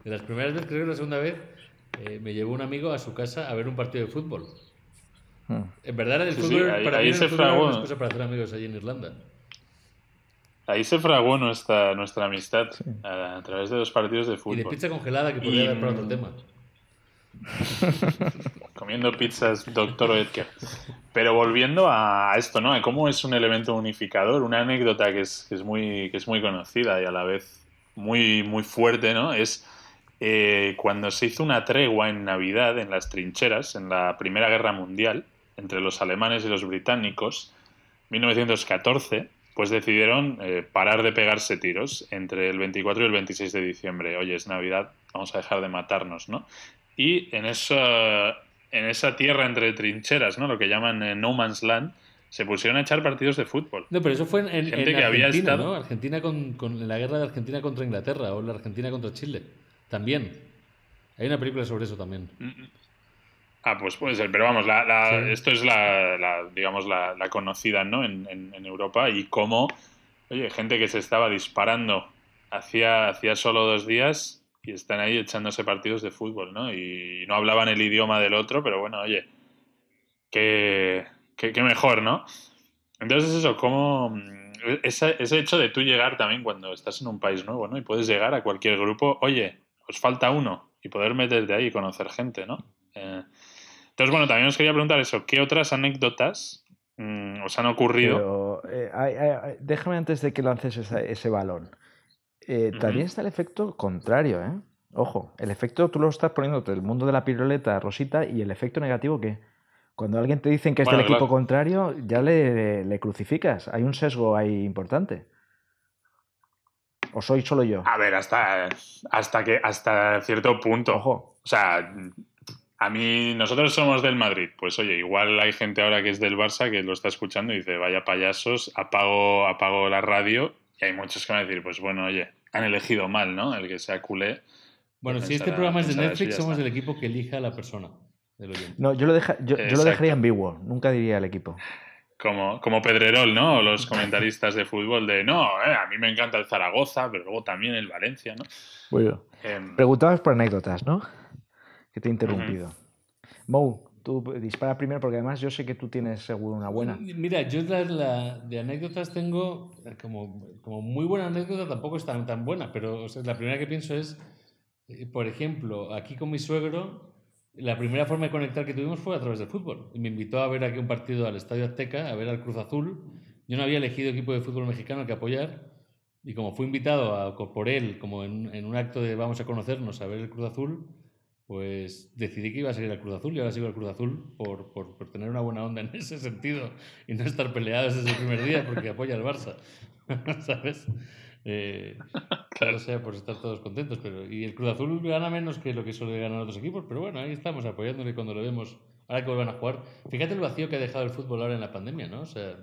de las primeras veces, creo que la segunda vez, eh, me llevó un amigo a su casa a ver un partido de fútbol. Mm. En verdad, el Sí, fútbol sí, ahí- para ahí mí se el fútbol era fraguó. una excusa para hacer amigos allí en Irlanda. Ahí se fraguó nuestra, nuestra amistad a, a través de los partidos de Y de fútbol. pizza congelada que podría Y, dar para otro tema. *laughs* Comiendo pizzas, doctor Oetker. Pero volviendo a esto, ¿no? A cómo es un elemento unificador, una anécdota que es, que es, muy, que es muy conocida y a la vez muy, muy fuerte, ¿no? Es eh, cuando se hizo una tregua en Navidad en las trincheras, en la Primera Guerra Mundial, entre los alemanes y los británicos, 1914, pues decidieron eh, parar de pegarse tiros entre el 24 y el 26 de diciembre. Oye, es Navidad, vamos a dejar de matarnos, ¿no? Y en esa, en esa tierra entre trincheras, ¿no? Lo que llaman eh, No Man's Land, se pusieron a echar partidos de fútbol. No, pero eso fue en, en- Gente en que había Argentina, estado- ¿no? Argentina con, con la guerra de Argentina contra Inglaterra o la Argentina contra Chile. También. Hay una película sobre eso también. Ah, pues puede ser, pero vamos, la, la- Sí. esto es la, la, digamos, la, conocida, ¿no? En, en- en Europa y cómo, oye, gente que se estaba disparando hacía, hacía solo dos días y están ahí echándose partidos de fútbol, ¿no? Y no hablaban el idioma del otro, pero bueno, oye, qué, qué, qué mejor, ¿no? Entonces eso, como ese, ese hecho de tú llegar también cuando estás en un país nuevo, ¿no? Y puedes llegar a cualquier grupo, oye, os falta uno y poder meterte ahí y conocer gente, ¿no? Eh, entonces, bueno, también os quería preguntar eso, ¿qué otras anécdotas mm, os han ocurrido? Pero eh, hay- hay- hay- déjame antes de que lances esa- ese balón. Eh. También está el efecto contrario, ¿eh? Ojo, el efecto tú lo estás poniendo el mundo de la piruleta, Rosita, y el efecto negativo que cuando alguien te dicen que es Bueno, del equipo contrario, ya le, le crucificas. Hay un sesgo ahí importante. ¿O soy solo yo? A ver, hasta, hasta que hasta cierto punto. Ojo. O sea, a mí, nosotros somos del Madrid. Pues oye, igual hay gente ahora que es del Barça que lo está escuchando y dice, vaya payasos, apago, apago la radio. Y hay muchos que van a decir, pues bueno, oye, han elegido mal, ¿no? El que sea culé. Bueno, si este programa es de Netflix, somos está. del equipo que elija a la persona. Del oyente. No, yo lo, deja- yo, yo lo dejaría ambiguo. Nunca diría el equipo. Como, como Pedrerol, ¿no? O los comentaristas de fútbol de, no, eh, a mí me encanta el Zaragoza, pero luego también el Valencia, ¿no? Bueno. Em, Preguntabas por anécdotas, ¿no? Que te he interrumpido. Mou, tú dispara primero porque además yo sé que tú tienes seguro una buena. Mira, yo la, la- de anécdotas tengo eh, como, como muy buena anécdota, tampoco es tan, tan buena, pero o sea, la primera que pienso es, eh, por ejemplo, aquí con mi suegro, la primera forma de conectar que tuvimos fue a través del fútbol. Y me invitó a ver aquí un partido al Estadio Azteca, a ver al Cruz Azul. Yo no había elegido equipo de fútbol mexicano al que apoyar. Y como fui invitado a, por él, como en, en un acto de vamos a conocernos, a ver el Cruz Azul, pues decidí que iba a seguir al Cruz Azul y ahora sigo al Cruz Azul por, por, por tener una buena onda en *laughs* ese sentido y no estar peleados desde el primer día porque apoya al Barça. *laughs* ¿Sabes? Eh, *laughs* claro, o sea, por estar todos contentos. Pero, y el Cruz Azul gana menos que lo que suele ganar otros equipos, pero bueno, ahí estamos apoyándole cuando lo vemos. Ahora que vuelvan a jugar. Fíjate el vacío que ha dejado el fútbol ahora en la pandemia, ¿no? O sea,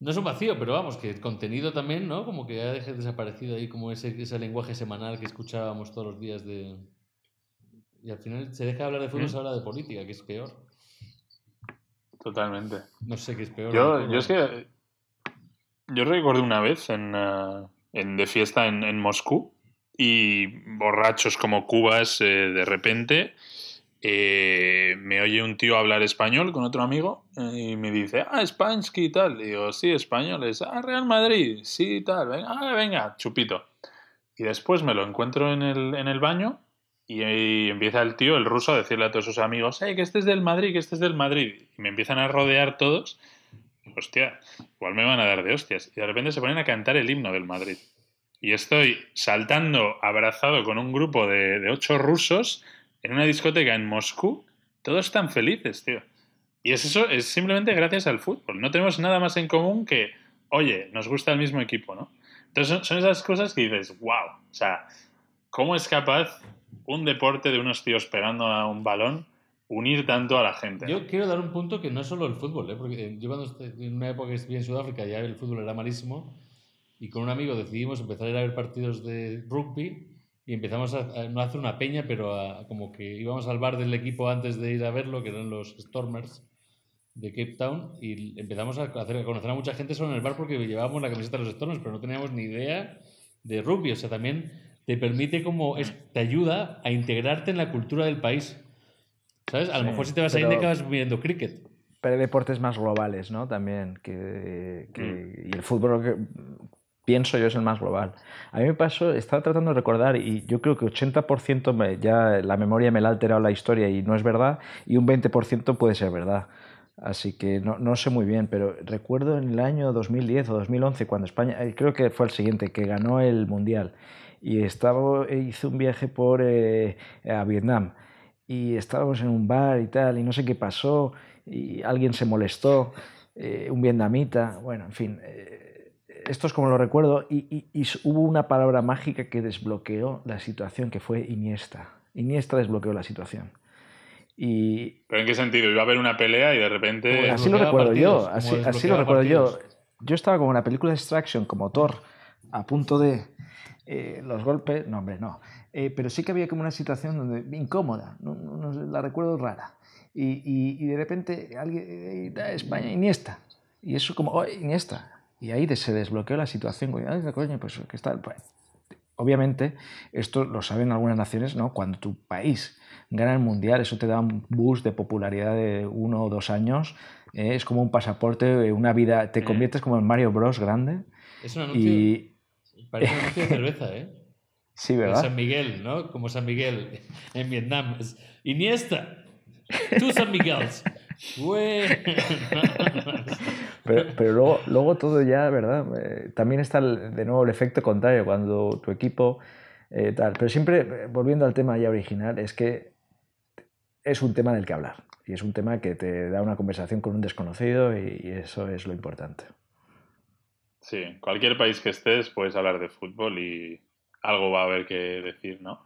no es un vacío, pero vamos, que el contenido también, ¿no? Como que ha dejado desaparecido ahí como ese, ese lenguaje semanal que escuchábamos todos los días de... Y al final se deja de hablar de fútbol, ¿Mm? se habla de política, que es peor. Totalmente. No sé qué es peor. Yo, yo es que. Yo recuerdo una vez en, eh, en- de fiesta en, en Moscú y borrachos como cubas, eh, de repente eh, me oye un tío hablar español con otro amigo eh, y me dice, ah, Spansky y tal. Y digo, sí, españoles. Ah, Real Madrid, sí, y tal. Venga, ah, venga, chupito. Y después me lo encuentro en el, en el baño y, y empieza el tío, el ruso, a decirle a todos sus amigos, hey, que este es del Madrid, que este es del Madrid. Y me empiezan a rodear todos. Y, hostia, igual me van a dar de hostias. Y de repente se ponen a cantar el himno del Madrid. Y estoy saltando abrazado con un grupo de, de ocho rusos en una discoteca en Moscú. Todos están felices, tío. Y es eso, es simplemente gracias al fútbol. No tenemos nada más en común que, oye, nos gusta el mismo equipo, ¿no? Entonces son, son esas cosas que dices, wow. O sea, ¿cómo es capaz un deporte de unos tíos pegando a un balón unir tanto a la gente? Yo quiero dar un punto que no es solo el fútbol, ¿eh? porque eh, yo cuando en una época que estuve en Sudáfrica ya el fútbol era malísimo y con un amigo decidimos empezar a ir a ver partidos de rugby y empezamos a, no hacer una peña, pero como que íbamos al bar del equipo antes de ir a verlo, que eran los Stormers de Cape Town y empezamos a, hacer, a conocer a mucha gente solo en el bar porque llevábamos la camiseta de los Stormers, pero no teníamos ni idea de rugby. O sea, también te permite como, es, te ayuda a integrarte en la cultura del país. ¿Sabes? A lo Sí, mejor si te vas a pero- India acabas viendo cricket. Pero hay deportes más globales, ¿no? También, que, que- Mm. y el fútbol que pienso yo es el más global. A mí me pasó, estaba tratando de recordar y yo creo que 80% me- ya la memoria me la ha alterado la historia y no es verdad, y un 20% puede ser verdad. Así que no, no sé muy bien, pero recuerdo en el año 2010 o 2011, cuando España, eh, creo que fue el siguiente, que ganó el Mundial, y estaba, e hice un viaje por, eh, a Vietnam, y estábamos en un bar y tal, y no sé qué pasó, y alguien se molestó, eh, un vietnamita, bueno, en fin, eh, esto es como lo recuerdo, y, y- hubo una palabra mágica que desbloqueó la situación, que fue Iniesta. Iniesta desbloqueó la situación. Y ¿Pero en qué sentido? Iba a haber una pelea y de repente... Pues así lo recuerdo partidos, yo, así, así lo recuerdo yo. Yo estaba como en la película Extraction, como Thor, a punto de eh, los golpes, no hombre, no. Eh, pero sí que había como una situación donde, incómoda, no, no- la recuerdo rara. Y, y- y de repente alguien, eh, eh, España, Iniesta. Y eso como, oh, Iniesta. Y ahí se desbloqueó la situación. Ay, coño, pues que está... pues, obviamente, esto lo saben algunas naciones, ¿no? Cuando tu país gana el mundial, eso te da un boost de popularidad de uno o dos años. eh, es como un pasaporte, eh, una vida. Te conviertes como en Mario Bros. grande. Es un anuncio, Y parece un anuncio de *laughs* cerveza, ¿eh? sí, ¿verdad? San Miguel, ¿no? Como San Miguel en Vietnam. Es Iniesta. Tú San Miguel. Güey. *laughs* Pero, pero luego, luego todo ya, ¿verdad? Eh, también está el- de nuevo el efecto contrario, cuando tu equipo eh, tal. Pero siempre, eh, volviendo al tema ya original, es que es un tema del que hablar. Y es un tema que te da una conversación con un desconocido y, y eso es lo importante. Sí, cualquier país que estés puedes hablar de fútbol y algo va a haber que decir, ¿no?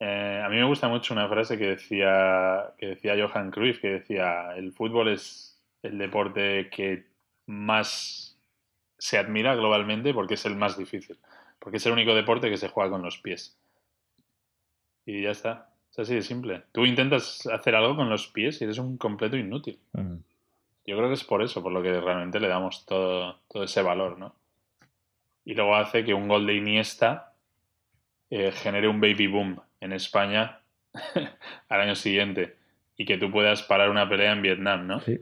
Eh, a mí me gusta mucho una frase que decía, que decía Johan Cruyff, que decía, el fútbol es el deporte que más se admira globalmente porque es el más difícil, porque es el único deporte que se juega con los pies. Y ya está, es así de simple. Tú intentas hacer algo con los pies y eres un completo inútil. Mm. Yo creo que es por eso, por lo que realmente le damos todo, todo ese valor, ¿no? Y luego hace que un gol de Iniesta eh, genere un baby boom en España *laughs* al año siguiente y que tú puedas parar una pelea en Vietnam, ¿no? Sí.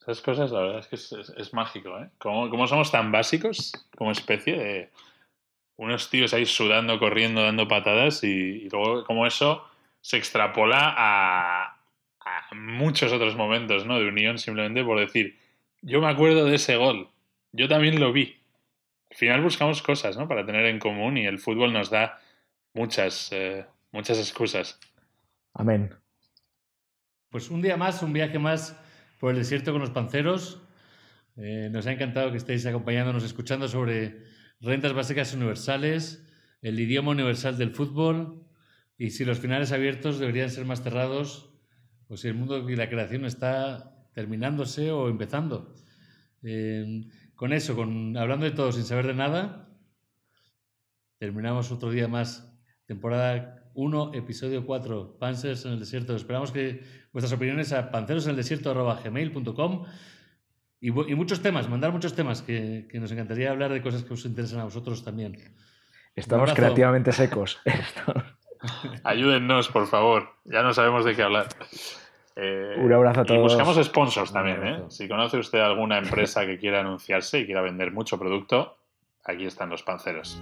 Esas cosas, la verdad es que es, es- es mágico, ¿eh? Como, como somos tan básicos como especie de unos tíos ahí sudando, corriendo, dando patadas y, y luego como eso se extrapola a muchos otros momentos, ¿no? De unión simplemente por decir, yo me acuerdo de ese gol, yo también lo vi. Al final buscamos cosas, ¿no? Para tener en común y el fútbol nos da muchas, eh, muchas excusas. Amén. Pues un día más, un viaje más por el desierto con los panceros. Eh, nos ha encantado que estéis acompañándonos, escuchando sobre rentas básicas universales, el idioma universal del fútbol y si los finales abiertos deberían ser más cerrados o si el mundo y la creación está terminándose o empezando. Eh, con eso, con, hablando de todo sin saber de nada, terminamos otro día más, temporada 1, episodio 4, Panzers en el desierto. Esperamos que vuestras opiniones a panceroseneldesierto.gmail.com y, y muchos temas, mandar muchos temas, que, que nos encantaría hablar de cosas que os interesan a vosotros también. Estamos creativamente secos. *laughs* *laughs* Ayúdennos, por favor. Ya no sabemos de qué hablar. Eh, Un abrazo a Y todos. buscamos sponsors también, ¿eh? Si conoce usted alguna empresa que quiera anunciarse y quiera vender mucho producto, aquí están los panceros.